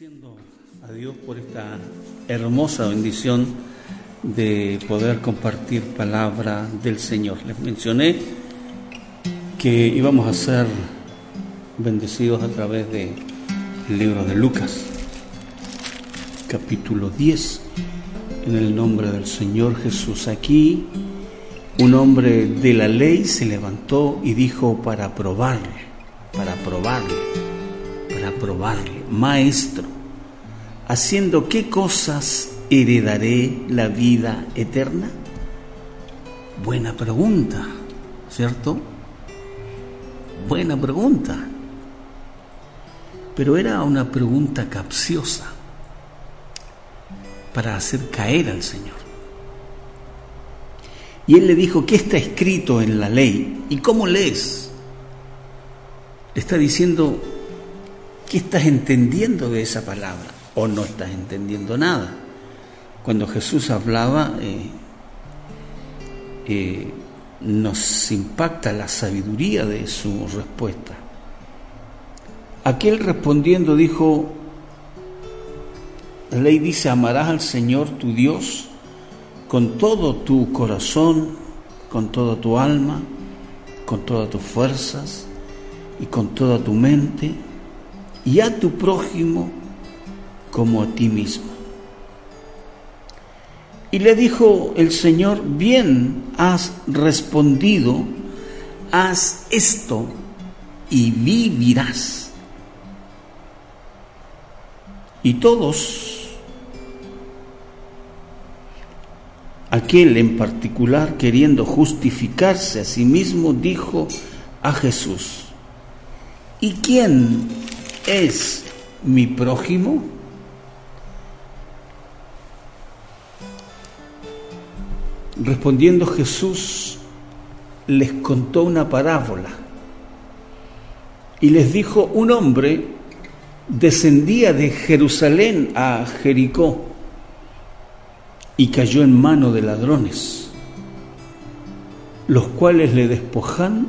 agradeciendo a Dios por esta hermosa bendición de poder compartir palabra del Señor. Les mencioné que íbamos a ser bendecidos a través del libro de Lucas, capítulo 10, en el nombre del Señor Jesús. Aquí un hombre de la ley se levantó y dijo para probarle, para probarle, para probarle, maestro, haciendo qué cosas heredaré la vida eterna? Buena pregunta, ¿cierto? Buena pregunta. Pero era una pregunta capciosa para hacer caer al Señor. Y él le dijo, ¿qué está escrito en la ley? ¿Y cómo lees? Le está diciendo, ¿qué estás entendiendo de esa palabra? ¿O no estás entendiendo nada? Cuando Jesús hablaba, eh, eh, nos impacta la sabiduría de su respuesta. Aquel respondiendo dijo, la ley dice, amarás al Señor tu Dios con todo tu corazón, con toda tu alma, con todas tus fuerzas y con toda tu mente, y a tu prójimo como a ti mismo. Y le dijo el Señor, bien has respondido, haz esto y vivirás. Y todos Aquel en particular, queriendo justificarse a sí mismo, dijo a Jesús, ¿y quién es mi prójimo? Respondiendo Jesús, les contó una parábola y les dijo, un hombre descendía de Jerusalén a Jericó y cayó en mano de ladrones, los cuales le despojan,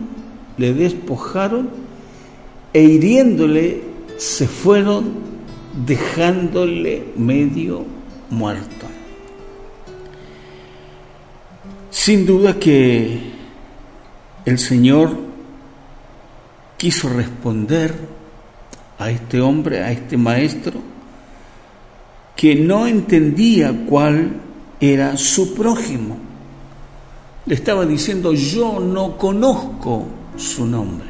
le despojaron e hiriéndole se fueron dejándole medio muerto. Sin duda que el Señor quiso responder a este hombre, a este maestro, que no entendía cuál era su prójimo. Le estaba diciendo, yo no conozco su nombre.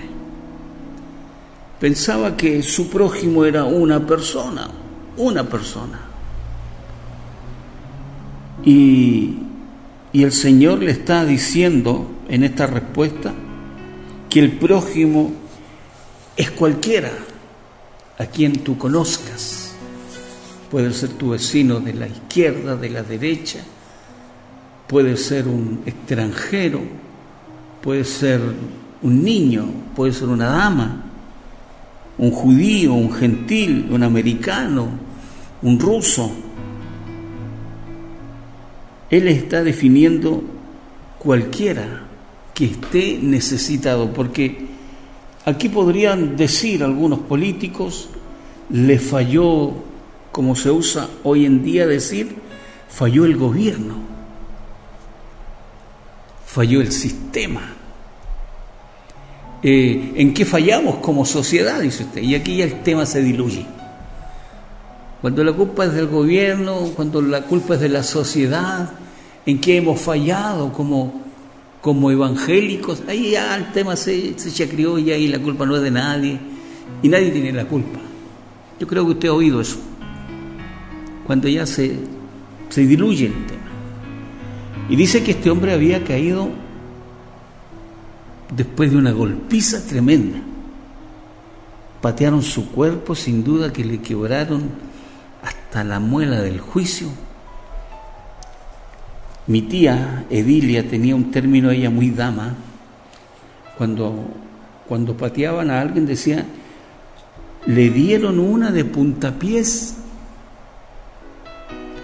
Pensaba que su prójimo era una persona, una persona. Y, y el Señor le está diciendo en esta respuesta que el prójimo es cualquiera a quien tú conozcas puede ser tu vecino de la izquierda, de la derecha, puede ser un extranjero, puede ser un niño, puede ser una dama, un judío, un gentil, un americano, un ruso. Él está definiendo cualquiera que esté necesitado, porque aquí podrían decir algunos políticos, le falló como se usa hoy en día decir, falló el gobierno, falló el sistema. Eh, ¿En qué fallamos como sociedad? Dice usted. Y aquí ya el tema se diluye. Cuando la culpa es del gobierno, cuando la culpa es de la sociedad, en qué hemos fallado como, como evangélicos, ahí ya el tema se, se chacrió y ahí la culpa no es de nadie y nadie tiene la culpa. Yo creo que usted ha oído eso cuando ya se, se diluye el tema. Y dice que este hombre había caído después de una golpiza tremenda. Patearon su cuerpo, sin duda que le quebraron hasta la muela del juicio. Mi tía Edilia tenía un término, ella muy dama, cuando, cuando pateaban a alguien decía, le dieron una de puntapiés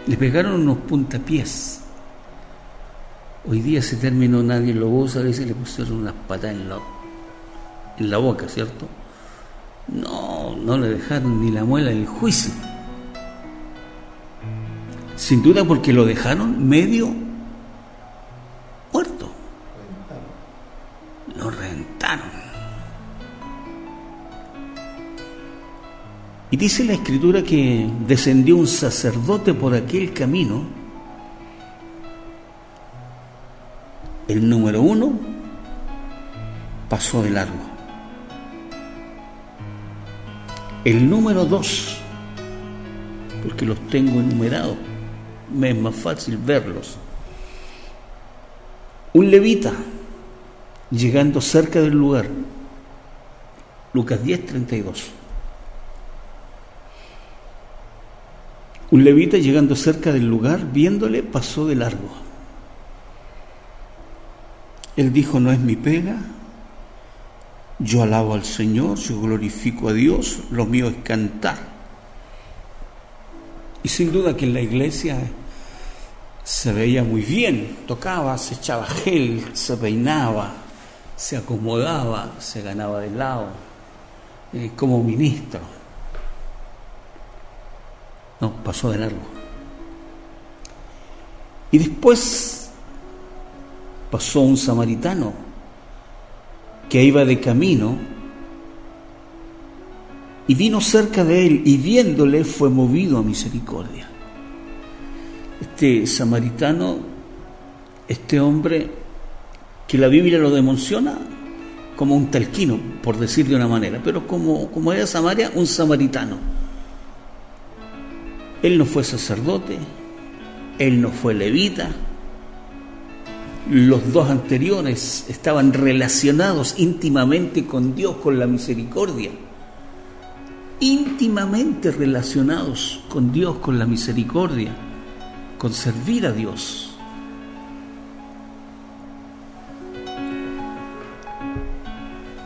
le pegaron unos puntapiés. Hoy día ese término nadie lo usa, a veces le pusieron unas patas en la, en la boca, ¿cierto? No, no le dejaron ni la muela del juicio. Sin duda porque lo dejaron medio muerto. Lo rentaron. Y dice la escritura que descendió un sacerdote por aquel camino. El número uno pasó de largo. El número dos, porque los tengo enumerados, me es más fácil verlos. Un levita llegando cerca del lugar, Lucas 10, 32. Un levita llegando cerca del lugar, viéndole, pasó de largo. Él dijo, no es mi pega, yo alabo al Señor, yo glorifico a Dios, lo mío es cantar. Y sin duda que en la iglesia se veía muy bien, tocaba, se echaba gel, se peinaba, se acomodaba, se ganaba de lado, eh, como ministro. No, pasó de largo. Y después pasó un samaritano que iba de camino y vino cerca de él y viéndole fue movido a misericordia. Este samaritano, este hombre que la Biblia lo demenciona como un talquino, por decir de una manera, pero como, como era Samaria, un samaritano él no fue sacerdote, él no fue levita. Los dos anteriores estaban relacionados íntimamente con Dios, con la misericordia. Íntimamente relacionados con Dios, con la misericordia, con servir a Dios.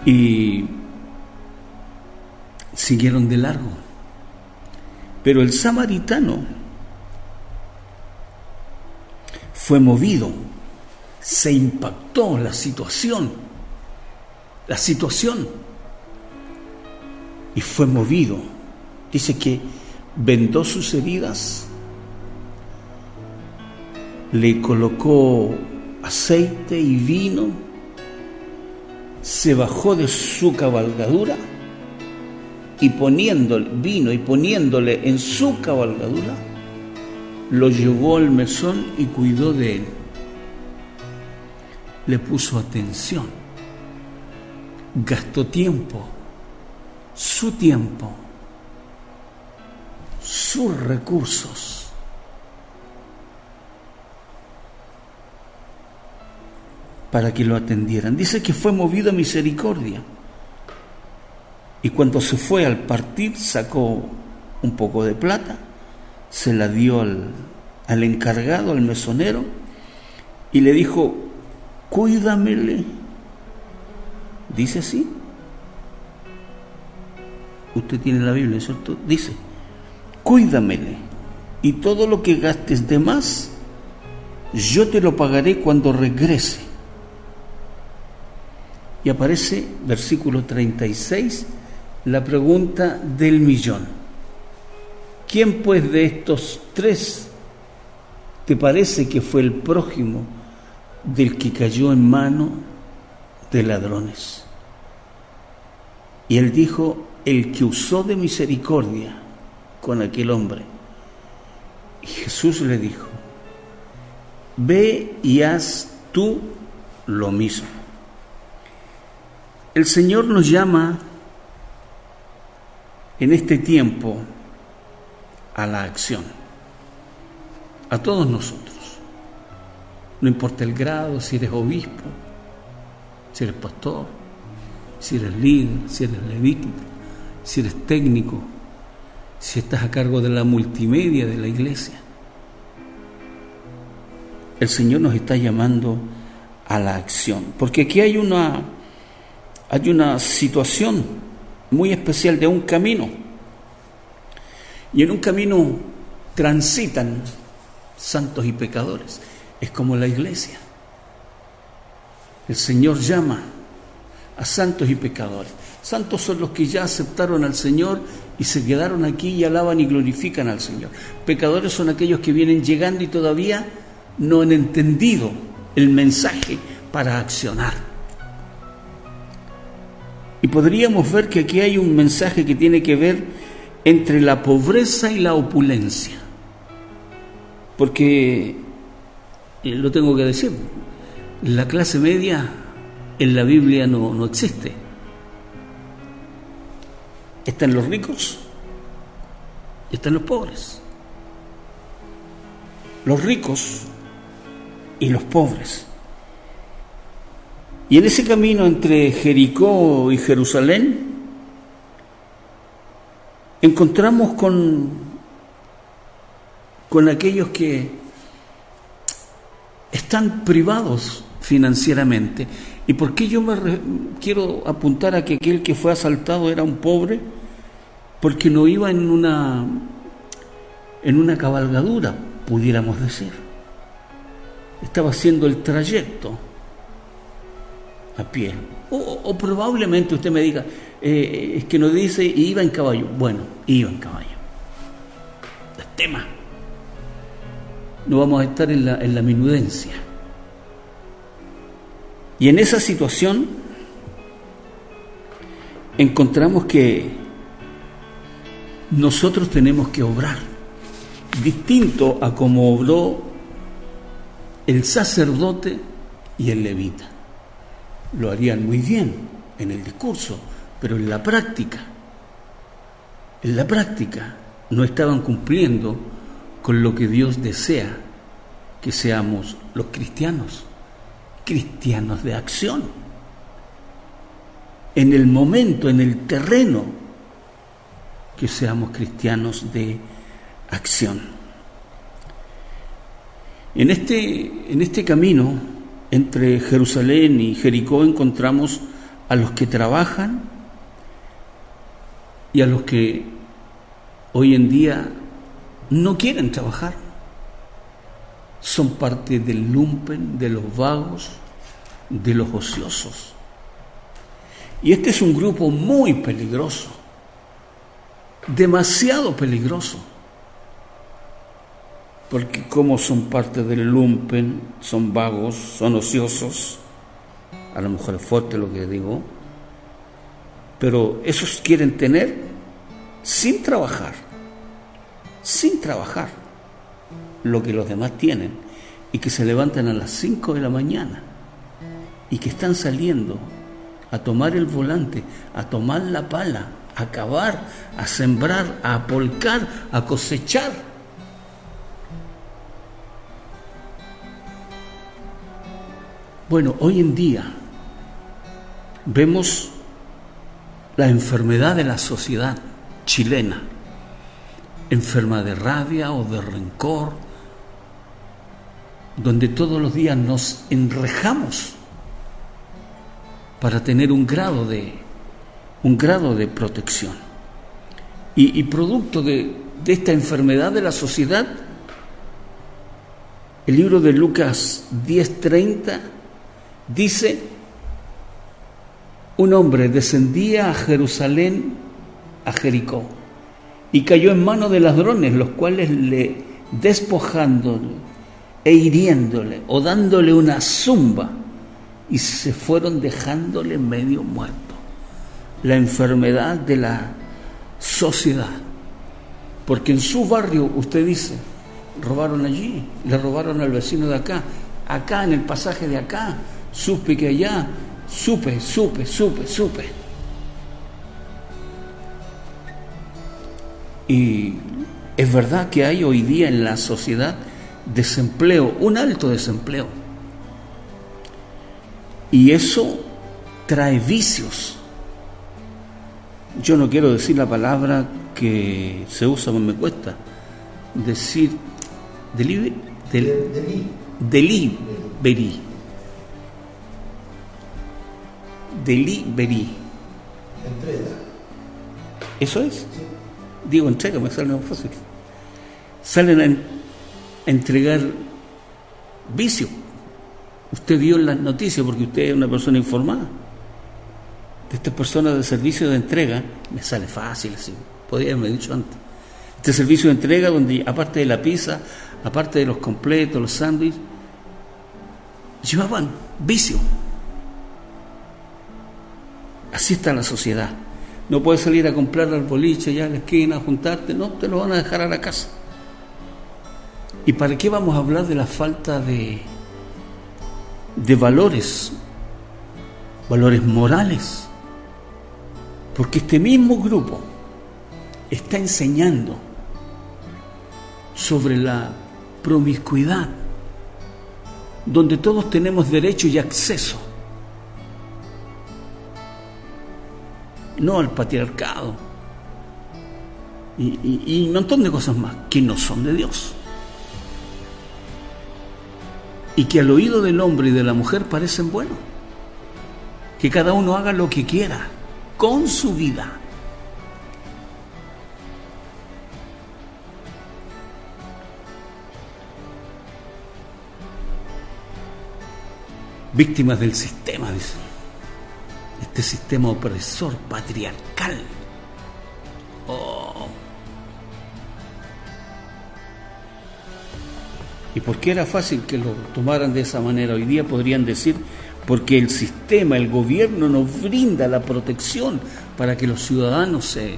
Y siguieron de largo. Pero el samaritano fue movido, se impactó la situación, la situación, y fue movido. Dice que vendó sus heridas, le colocó aceite y vino, se bajó de su cabalgadura y poniéndole vino y poniéndole en su cabalgadura, lo llevó al mesón y cuidó de él. Le puso atención, gastó tiempo, su tiempo, sus recursos. para que lo atendieran. Dice que fue movido a misericordia. Y cuando se fue al partir sacó un poco de plata, se la dio al, al encargado, al mesonero, y le dijo, cuídamele. Dice así. Usted tiene la Biblia, ¿cierto? Dice, cuídamele. Y todo lo que gastes de más, yo te lo pagaré cuando regrese. Y aparece versículo 36 la pregunta del millón. ¿Quién pues de estos tres te parece que fue el prójimo del que cayó en mano de ladrones? Y él dijo, el que usó de misericordia con aquel hombre. Y Jesús le dijo, ve y haz tú lo mismo. El Señor nos llama en este tiempo a la acción, a todos nosotros. No importa el grado, si eres obispo, si eres pastor, si eres líder, si eres levita, si eres técnico, si estás a cargo de la multimedia de la iglesia. El Señor nos está llamando a la acción, porque aquí hay una hay una situación muy especial de un camino. Y en un camino transitan santos y pecadores. Es como la iglesia. El Señor llama a santos y pecadores. Santos son los que ya aceptaron al Señor y se quedaron aquí y alaban y glorifican al Señor. Pecadores son aquellos que vienen llegando y todavía no han entendido el mensaje para accionar. Y podríamos ver que aquí hay un mensaje que tiene que ver entre la pobreza y la opulencia. Porque, eh, lo tengo que decir, la clase media en la Biblia no, no existe. Están los ricos y están los pobres. Los ricos y los pobres. Y en ese camino entre Jericó y Jerusalén, encontramos con, con aquellos que están privados financieramente. ¿Y por qué yo me quiero apuntar a que aquel que fue asaltado era un pobre? Porque no iba en una en una cabalgadura, pudiéramos decir. Estaba haciendo el trayecto a pie. O, probablemente usted me diga, eh, es que nos dice, iba en caballo. Bueno, iba en caballo. El tema. No vamos a estar en la, en la minudencia. Y en esa situación encontramos que nosotros tenemos que obrar distinto a como obró el sacerdote y el levita. Lo harían muy bien en el discurso, pero en la práctica, en la práctica no estaban cumpliendo con lo que Dios desea que seamos los cristianos cristianos de acción. En el momento, en el terreno, que seamos cristianos de acción. En este, en este camino entre Jerusalén y Jericó encontramos a los que trabajan y a los que hoy en día no quieren trabajar son parte del lumpen, de los vagos, de los ociosos. Y este es un grupo muy peligroso, demasiado peligroso, porque como son parte del lumpen, son vagos, son ociosos, a lo mejor es fuerte lo que digo, pero esos quieren tener sin trabajar, sin trabajar lo que los demás tienen y que se levantan a las 5 de la mañana y que están saliendo a tomar el volante, a tomar la pala, a cavar, a sembrar, a apolcar, a cosechar. Bueno, hoy en día vemos la enfermedad de la sociedad chilena, enferma de rabia o de rencor, donde todos los días nos enrejamos para tener un grado de, un grado de protección. Y, producto de, de esta enfermedad de la sociedad, el libro de Lucas 10:30 dice, un hombre descendía a Jerusalén, a Jericó, y cayó en manos de ladrones, los cuales le despojándolo, e hiriéndole o dándole una zumba y se fueron dejándole medio muerto. La enfermedad de la sociedad. Porque en su barrio, usted dice, robaron allí, le robaron al vecino de acá, acá en el pasaje de acá, supe que allá, supe, supe, supe, supe. Y es verdad que hay hoy día en la sociedad desempleo, un alto desempleo. Y eso trae vicios. Yo no quiero decir la palabra que se usa, me cuesta. Decir delivery, del, delivery. Delivery. Entrega. ¿Eso es? Digo entrega, me sale más fácil. Salen en entregar vicio. Usted vio las noticias porque usted es una persona informada. de estas personas de servicio de entrega, me sale fácil así, podría haberme dicho antes. Este servicio de entrega donde aparte de la pizza, aparte de los completos, los sándwiches, llevaban vicio. Así está la sociedad. No puedes salir a comprar al boliche ya en la esquina, a juntarte, no, te lo van a dejar a la casa. ¿Y para qué vamos a hablar de la falta de, de valores, valores morales? Porque este mismo grupo está enseñando sobre la promiscuidad, donde todos tenemos derecho y acceso, no al patriarcado y, un montón de cosas más que no son de Dios. Y que al oído del hombre y de la mujer parecen buenos. Que cada uno haga lo que quiera con su vida. Víctimas del sistema, dicen. Este sistema opresor, patriarcal. Oh. ¿Y por qué era fácil que lo tomaran de esa manera? Hoy día podrían decir porque el sistema, el gobierno nos brinda la protección para que los ciudadanos se,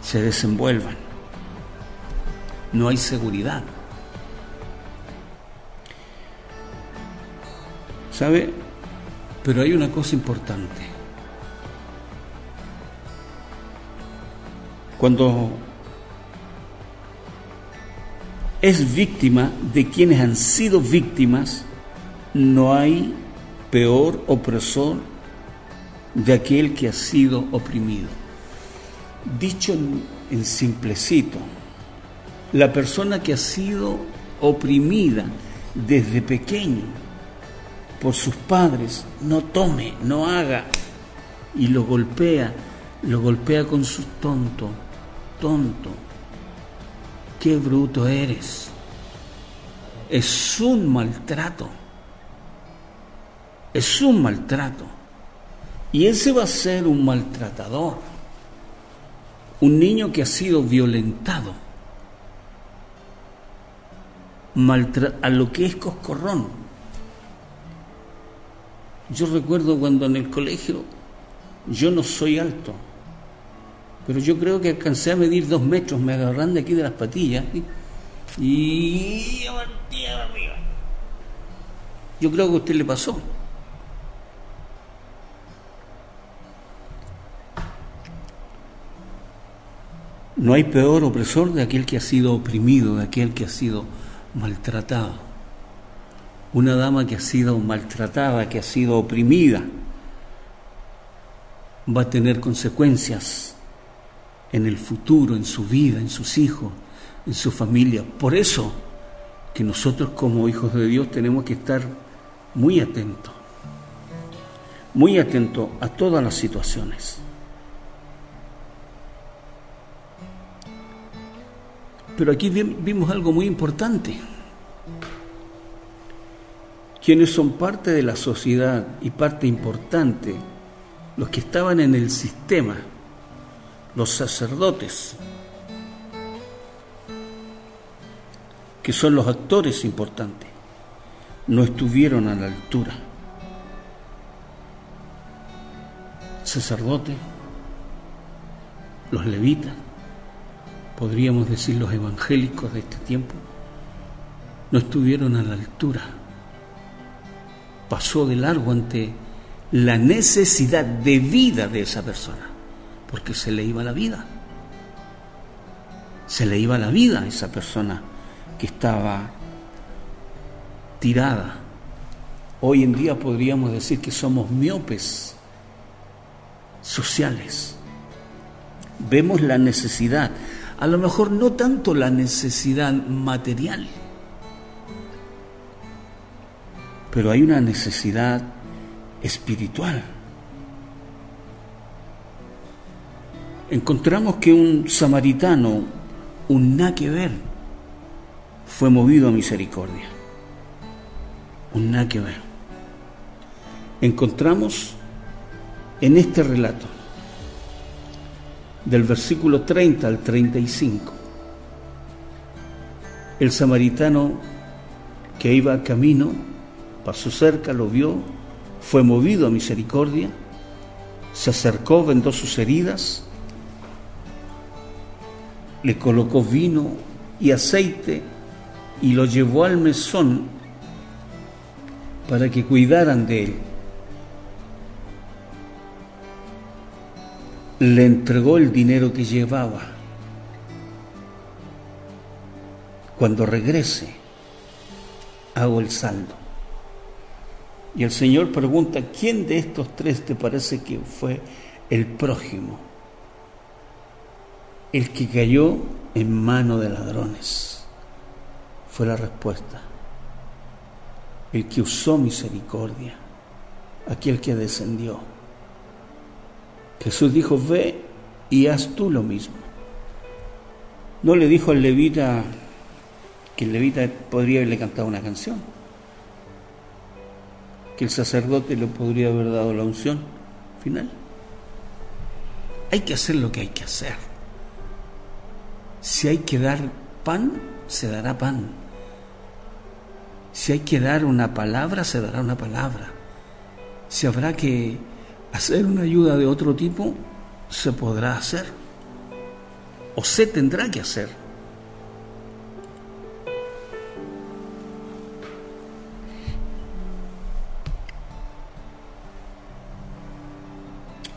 se desenvuelvan. No hay seguridad. ¿Sabe? Pero hay una cosa importante. Cuando es víctima de quienes han sido víctimas, no hay peor opresor de aquel que ha sido oprimido. Dicho en, simplecito, la persona que ha sido oprimida desde pequeño por sus padres, no tome, no haga, y lo golpea, lo golpea con su tonto, tonto, qué bruto eres. Es un maltrato es un maltrato. Y ese va a ser un maltratador, un niño que ha sido violentado, a lo que es coscorrón. Yo recuerdo cuando en el colegio yo no soy alto, pero yo creo que alcancé a medir dos metros, me agarran de aquí de las patillas y, y yo creo que a usted le pasó. No hay peor opresor de aquel que ha sido oprimido, de aquel que ha sido maltratado. Una dama que ha sido maltratada, que ha sido oprimida, va a tener consecuencias en el futuro, en su vida, en sus hijos, en su familia. Por eso que nosotros como hijos de Dios tenemos que estar muy atentos, muy atentos a todas las situaciones. Pero aquí vimos algo muy importante. Quienes son parte de la sociedad y parte importante, los que estaban en el sistema, los sacerdotes, que son los actores importantes, no estuvieron a la altura. Sacerdote, los levitas, podríamos decir los evangélicos de este tiempo, no estuvieron a la altura. Pasó de largo ante la necesidad de vida de esa persona, porque se le iba la vida. Se le iba la vida a esa persona que estaba tirada. Hoy en día podríamos decir que somos miopes sociales. Vemos la necesidad a lo mejor no tanto la necesidad material, pero hay una necesidad espiritual. Encontramos que un samaritano, un nada que ver, fue movido a misericordia. Un nada que ver. Encontramos en este relato, del versículo 30 al 35, el samaritano que iba camino pasó cerca, lo vio, fue movido a misericordia, se acercó, vendó sus heridas, le colocó vino y aceite y lo llevó al mesón para que cuidaran de él. Le entregó el dinero que llevaba. Cuando regrese, hago el saldo. Y el Señor pregunta, ¿quién de estos tres te parece que fue el prójimo? El que cayó en mano de ladrones. Fue la respuesta. El que usó misericordia. Aquel que descendió. Jesús dijo, ve y haz tú lo mismo. No le dijo al levita que el levita podría haberle cantado una canción que el sacerdote le podría haber dado la unción final. Hay que hacer lo que hay que hacer. Si hay que dar pan, se dará pan. Si hay que dar una palabra, se dará una palabra. Si habrá que hacer una ayuda de otro tipo, se podrá hacer. O se tendrá que hacer.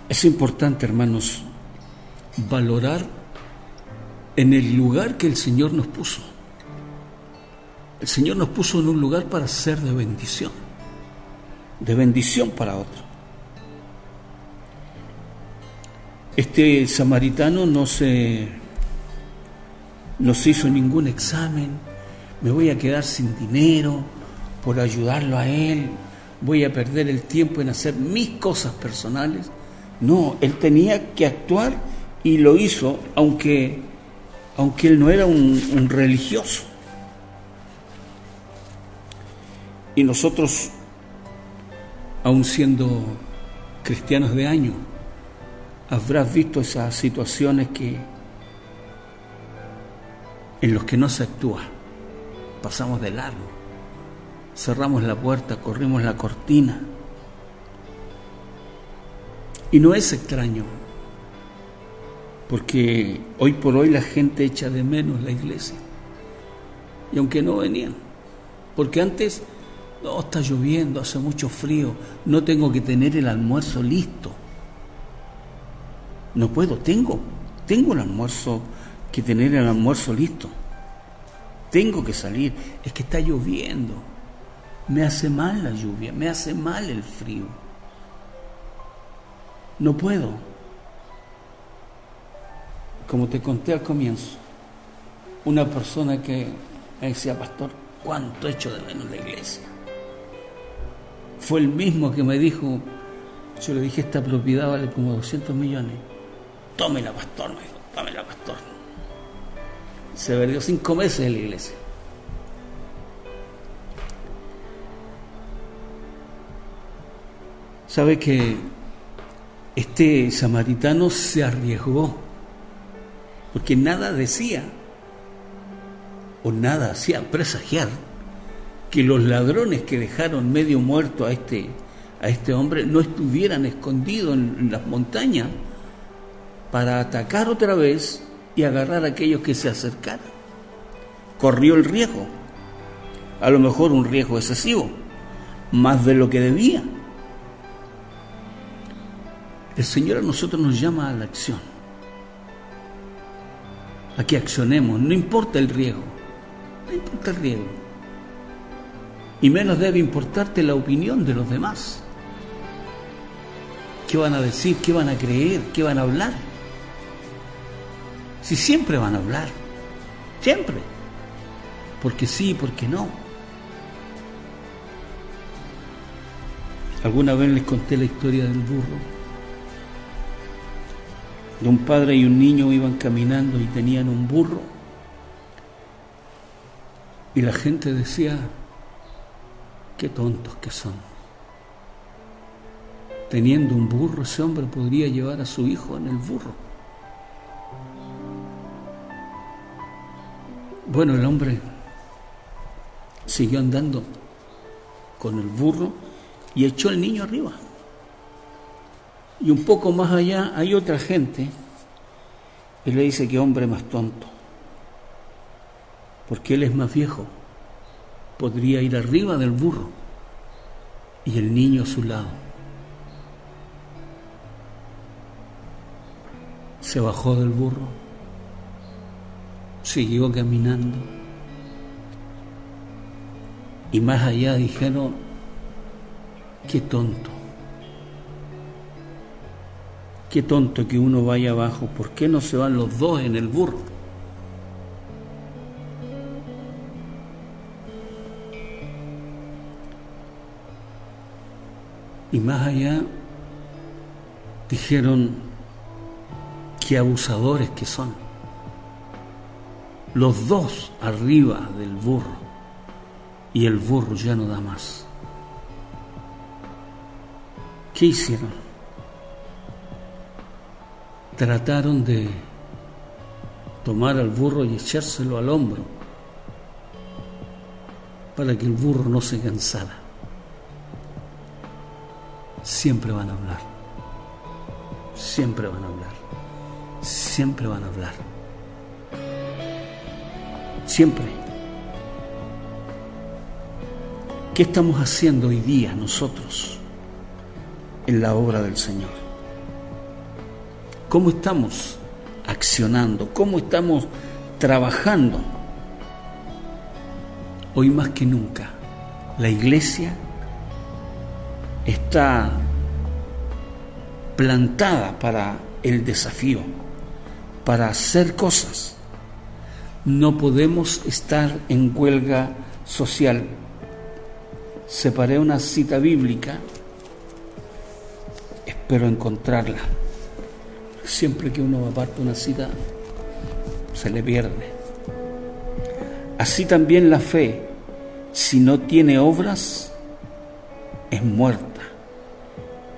Es importante, hermanos, valorar en el lugar que el Señor nos puso. El Señor nos puso en un lugar para ser de bendición, de bendición para otro. Este samaritano no se, no se hizo ningún examen, me voy a quedar sin dinero por ayudarlo a él, voy a perder el tiempo en hacer mis cosas personales no, él tenía que actuar y lo hizo, aunque, aunque él no era un, religioso. Y nosotros, aun siendo cristianos de año, habrás visto esas situaciones que en los que no se actúa. Pasamos de largo, cerramos la puerta, corrimos la cortina y no es extraño, porque hoy por hoy la gente echa de menos la iglesia. Y aunque no venían, porque antes, no, está lloviendo, hace mucho frío, no tengo que tener el almuerzo listo. No puedo, tengo, tengo el almuerzo que tener el almuerzo listo. Tengo que salir, es que está lloviendo. Me hace mal la lluvia, me hace mal el frío. No puedo. Como te conté al comienzo, una persona que me decía, pastor, ¿cuánto he hecho de menos la iglesia? Fue el mismo que me dijo, yo le dije, esta propiedad vale como 200 millones. Tómela, pastor, me dijo, tómela, pastor. Se perdió cinco meses en la iglesia. ¿Sabe que este samaritano se arriesgó, porque nada decía o nada hacía presagiar que los ladrones que dejaron medio muerto a este, a este hombre no estuvieran escondidos en, en las montañas para atacar otra vez y agarrar a aquellos que se acercaran. Corrió el riesgo, a lo mejor un riesgo excesivo, más de lo que debía. El Señor a nosotros nos llama a la acción, a que accionemos, no importa el riesgo, no importa el riesgo. Y menos debe importarte la opinión de los demás. ¿Qué van a decir? ¿Qué van a creer? ¿Qué van a hablar? Si siempre van a hablar, siempre. Porque sí, porque no. Alguna vez les conté la historia del burro un padre y un niño iban caminando y tenían un burro. Y la gente decía, qué tontos que son. teniendo un burro, ese hombre podría llevar a su hijo en el burro. Bueno, el hombre siguió andando con el burro y echó al niño arriba. Y un poco más allá hay otra gente y le dice que hombre más tonto, porque él es más viejo, podría ir arriba del burro y el niño a su lado. Se bajó del burro, siguió caminando y más allá dijeron, qué tonto, qué tonto que uno vaya abajo, ¿por qué no se van los dos en el burro? Y más allá dijeron qué abusadores que son. Los dos arriba del burro y el burro ya no da más. ¿Qué hicieron? Trataron de tomar al burro y echárselo al hombro para que el burro no se cansara siempre van a hablar. Siempre van a hablar. Siempre van a hablar. Siempre. ¿Qué estamos haciendo hoy día nosotros en la obra del Señor? ¿Cómo estamos accionando? ¿Cómo estamos trabajando? Hoy más que nunca, la iglesia está plantada para el desafío, para hacer cosas. No podemos estar en huelga social. Separé una cita bíblica, espero encontrarla. Siempre que uno aparte una cita, se le pierde. Así también la fe, si no tiene obras, es muerta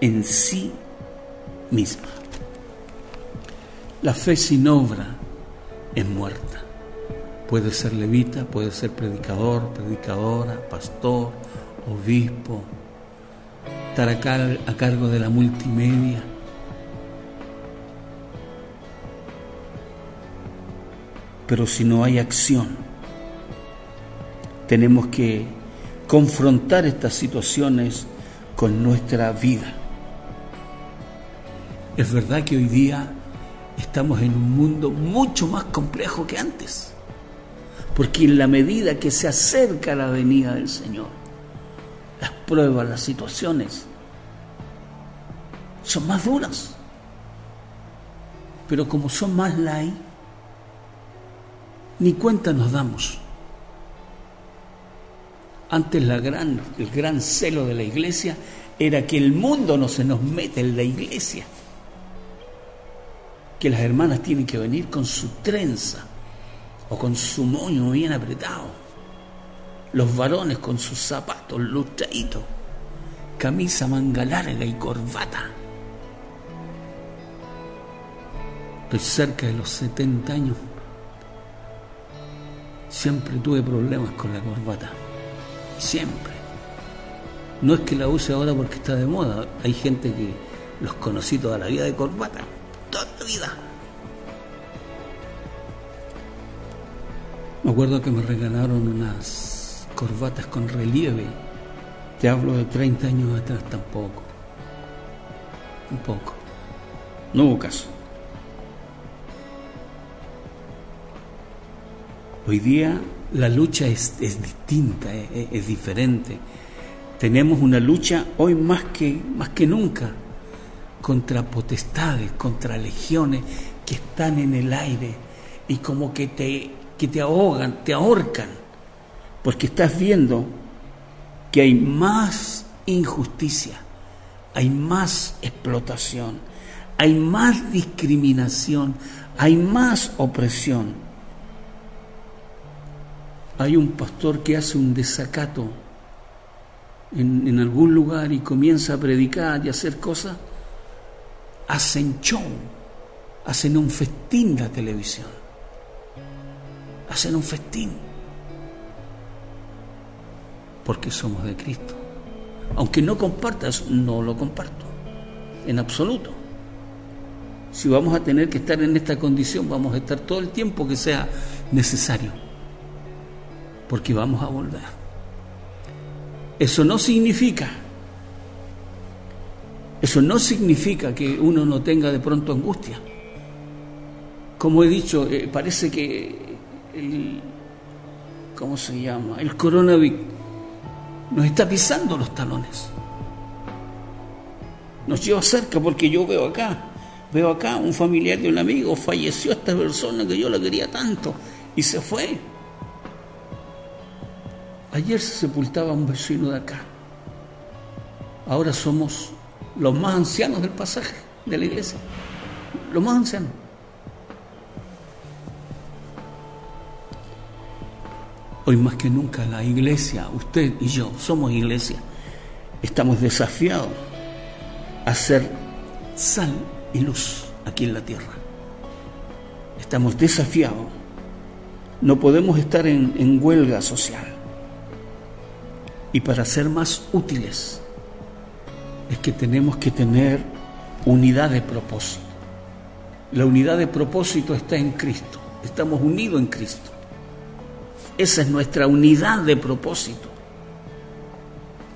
en sí misma. La fe sin obra es muerta. Puede ser levita, puede ser predicador, predicadora, pastor, obispo, estar a cargo de la multimedia. Pero si no hay acción, tenemos que confrontar estas situaciones con nuestra vida. Es verdad que hoy día estamos en un mundo mucho más complejo que antes, porque en la medida que se acerca la venida del Señor, las pruebas, las situaciones son más duras, pero como son más light, ni cuenta nos damos. Antes el gran celo de la iglesia era que el mundo no se nos mete en la iglesia que las hermanas tienen que venir con su trenza o con su moño bien apretado, los varones con sus zapatos lustraditos, camisa manga larga y corbata. Estoy cerca de los 70 años. Siempre tuve problemas con la corbata. Siempre. No es que la use ahora porque está de moda. Hay gente que los conocí toda la vida de corbata toda la vida. Me acuerdo que me regalaron unas corbatas con relieve. Te hablo de 30 años atrás tampoco. Un poco. No hubo caso. Hoy día la lucha es, distinta, es, es, diferente. Tenemos una lucha hoy más que, más que nunca contra potestades, contra legiones que están en el aire y como que te, que te ahogan, te ahorcan, porque estás viendo que hay más injusticia, hay más explotación, hay más discriminación, hay más opresión. Hay un pastor que hace un desacato en, algún lugar y comienza a predicar y a hacer cosas, hacen show, hacen un festín la televisión, hacen un festín, porque somos de Cristo. Aunque no compartas, no lo comparto, en absoluto. Si vamos a tener que estar en esta condición, vamos a estar todo el tiempo que sea necesario, porque vamos a volver. Eso no significa, eso no significa que uno no tenga de pronto angustia. Como he dicho, eh, parece que el, ¿cómo se llama? El coronavirus nos está pisando los talones. Nos lleva cerca porque yo veo acá, veo acá un familiar de un amigo, falleció esta persona que yo la quería tanto y se fue. Ayer se sepultaba un vecino de acá. Ahora somos los más ancianos del pasaje de la iglesia. Los más ancianos. Hoy más que nunca la iglesia, usted y yo, somos iglesia. Estamos desafiados a ser sal y luz aquí en la tierra. Estamos desafiados. No podemos estar en, en huelga social y para ser más útiles es que tenemos que tener unidad de propósito. La unidad de propósito está en Cristo. Estamos unidos en Cristo. Esa es nuestra unidad de propósito.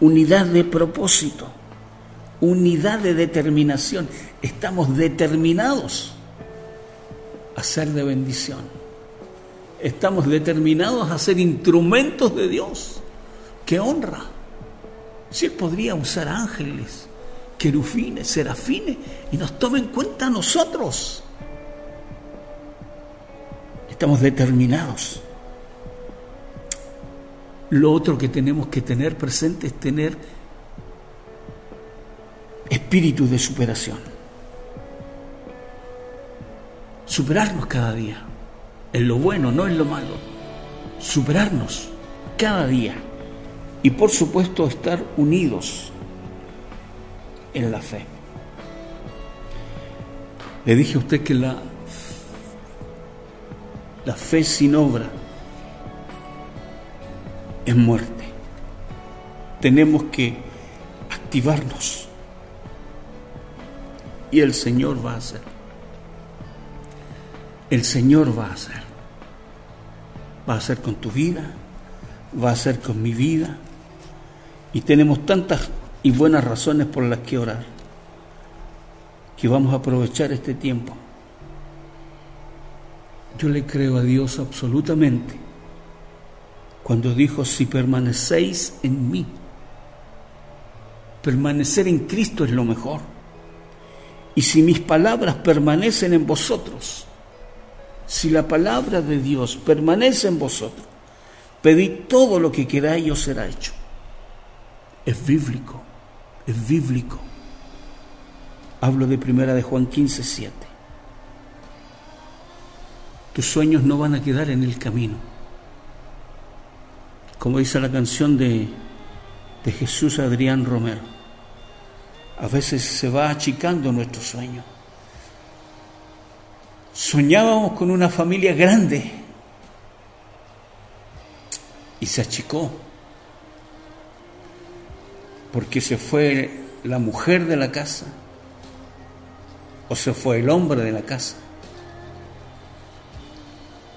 Unidad de propósito. Unidad de determinación. Estamos determinados a ser de bendición. Estamos determinados a ser instrumentos de Dios qué honra. Si Él podría usar ángeles, querufines, serafines y nos toma en cuenta a nosotros. Estamos determinados. Lo otro que tenemos que tener presente es tener espíritu de superación. Superarnos cada día, en lo bueno, no en lo malo. Superarnos cada día y por supuesto estar unidos en la fe. Le dije a usted que la, la fe sin obra es muerte. Tenemos que activarnos y el Señor va a hacer. El Señor va a hacer. Va a hacer con tu vida, va a hacer con mi vida, y tenemos tantas y buenas razones por las que orar, que vamos a aprovechar este tiempo. Yo le creo a Dios absolutamente cuando dijo, si permanecéis en mí, permanecer en Cristo es lo mejor. Y si mis palabras permanecen en vosotros, si la palabra de Dios permanece en vosotros, pedid todo lo que queráis y os será hecho es bíblico, es bíblico. Hablo de primera de Juan 15, 7. Tus sueños no van a quedar en el camino. Como dice la canción de, de Jesús Adrián Romero, a veces se va achicando nuestro sueño. Soñábamos con una familia grande y se achicó porque se fue la mujer de la casa o se fue el hombre de la casa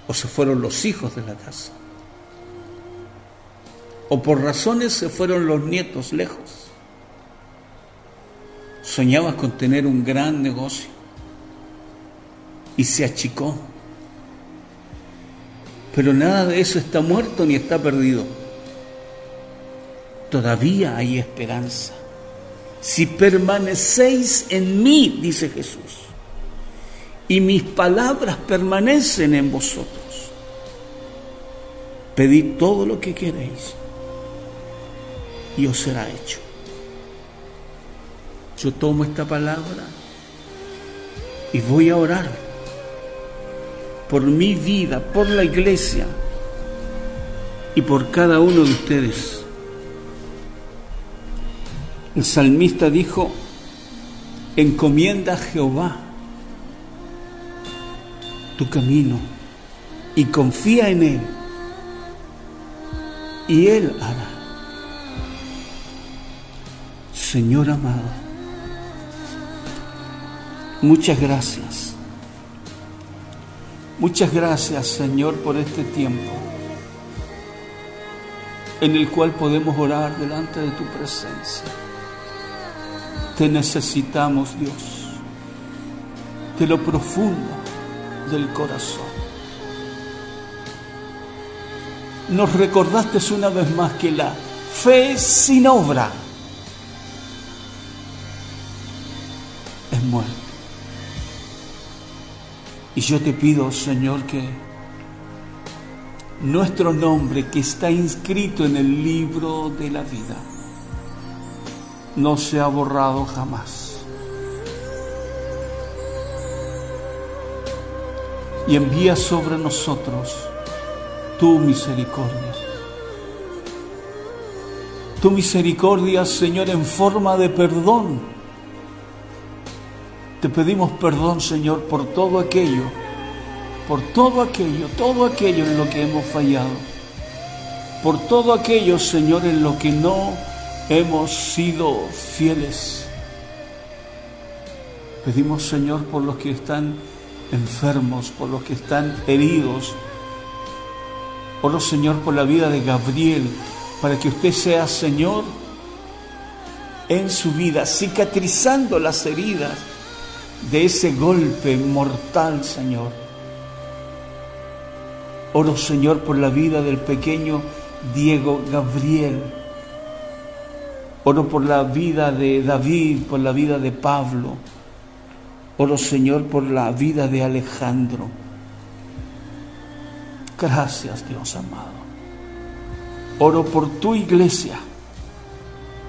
o se fueron los hijos de la casa o por razones se fueron los nietos lejos. Soñabas con tener un gran negocio y se achicó. Pero nada de eso está muerto ni está perdido todavía hay esperanza. Si permanecéis en mí, dice Jesús, y mis palabras permanecen en vosotros, pedid todo lo que queréis y os será hecho. Yo tomo esta palabra y voy a orar por mi vida, por la iglesia y por cada uno de ustedes El salmista dijo, encomienda a Jehová tu camino y confía en Él y Él hará. Señor amado, muchas gracias. Muchas gracias, Señor, por este tiempo en el cual podemos orar delante de tu presencia. Te necesitamos, Dios, de lo profundo del corazón. Nos recordaste una vez más que la fe sin obra es muerte. Y yo te pido, Señor, que nuestro nombre que está inscrito en el libro de la vida no se ha borrado jamás. Y envía sobre nosotros tu misericordia. Tu misericordia, Señor, en forma de perdón. Te pedimos perdón, Señor, por todo aquello, por todo aquello, todo aquello en lo que hemos fallado, por todo aquello, Señor, en lo que no hemos sido fieles. Pedimos, Señor, por los que están enfermos, por los que están heridos. Oro, Señor, por la vida de Gabriel, para que usted sea, Señor, en su vida, cicatrizando las heridas de ese golpe mortal, Señor. Oro, Señor, por la vida del pequeño Diego Gabriel Oro por la vida de David, por la vida de Pablo. Oro, Señor, por la vida de Alejandro. Gracias, Dios amado. Oro por tu iglesia.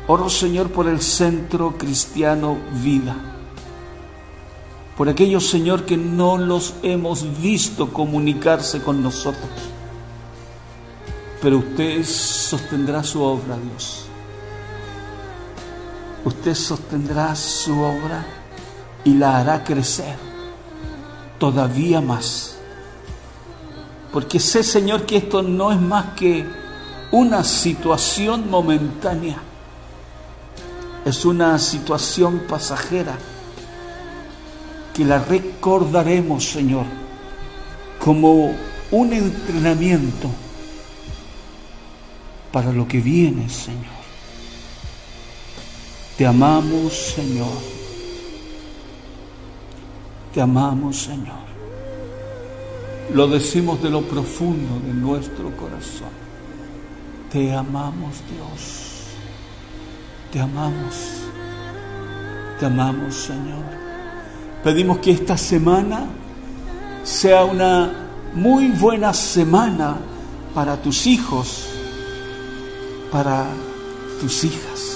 Oro, Señor, por el centro cristiano vida. Por aquellos, Señor, que no los hemos visto comunicarse con nosotros. Pero usted sostendrá su obra, Dios usted sostendrá su obra y la hará crecer todavía más. Porque sé, Señor, que esto no es más que una situación momentánea. Es una situación pasajera que la recordaremos, Señor, como un entrenamiento para lo que viene, Señor. Te amamos, Señor. Te amamos, Señor. Lo decimos de lo profundo de nuestro corazón. Te amamos, Dios. Te amamos. Te amamos, Señor. Pedimos que esta semana sea una muy buena semana para tus hijos, para tus hijas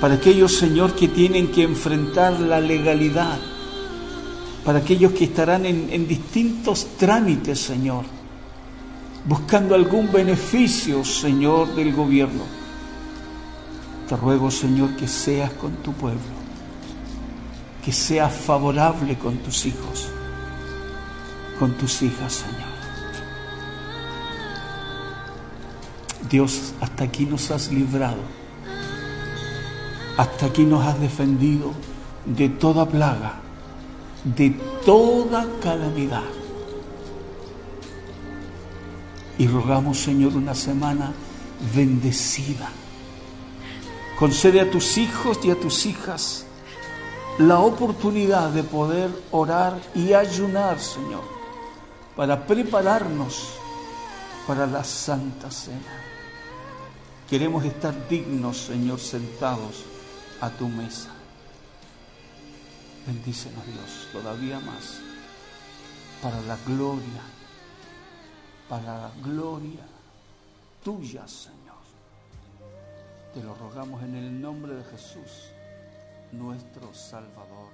para aquellos, Señor, que tienen que enfrentar la legalidad, para aquellos que estarán en, distintos trámites, Señor, buscando algún beneficio, Señor, del gobierno. Te ruego, Señor, que seas con tu pueblo, que seas favorable con tus hijos, con tus hijas, Señor. Dios, hasta aquí nos has librado hasta aquí nos has defendido de toda plaga, de toda calamidad. Y rogamos, Señor, una semana bendecida. Concede a tus hijos y a tus hijas la oportunidad de poder orar y ayunar, Señor, para prepararnos para la Santa Cena. Queremos estar dignos, Señor, sentados a tu mesa. Bendícenos Dios todavía más para la gloria, para la gloria tuya, Señor. Te lo rogamos en el nombre de Jesús, nuestro Salvador.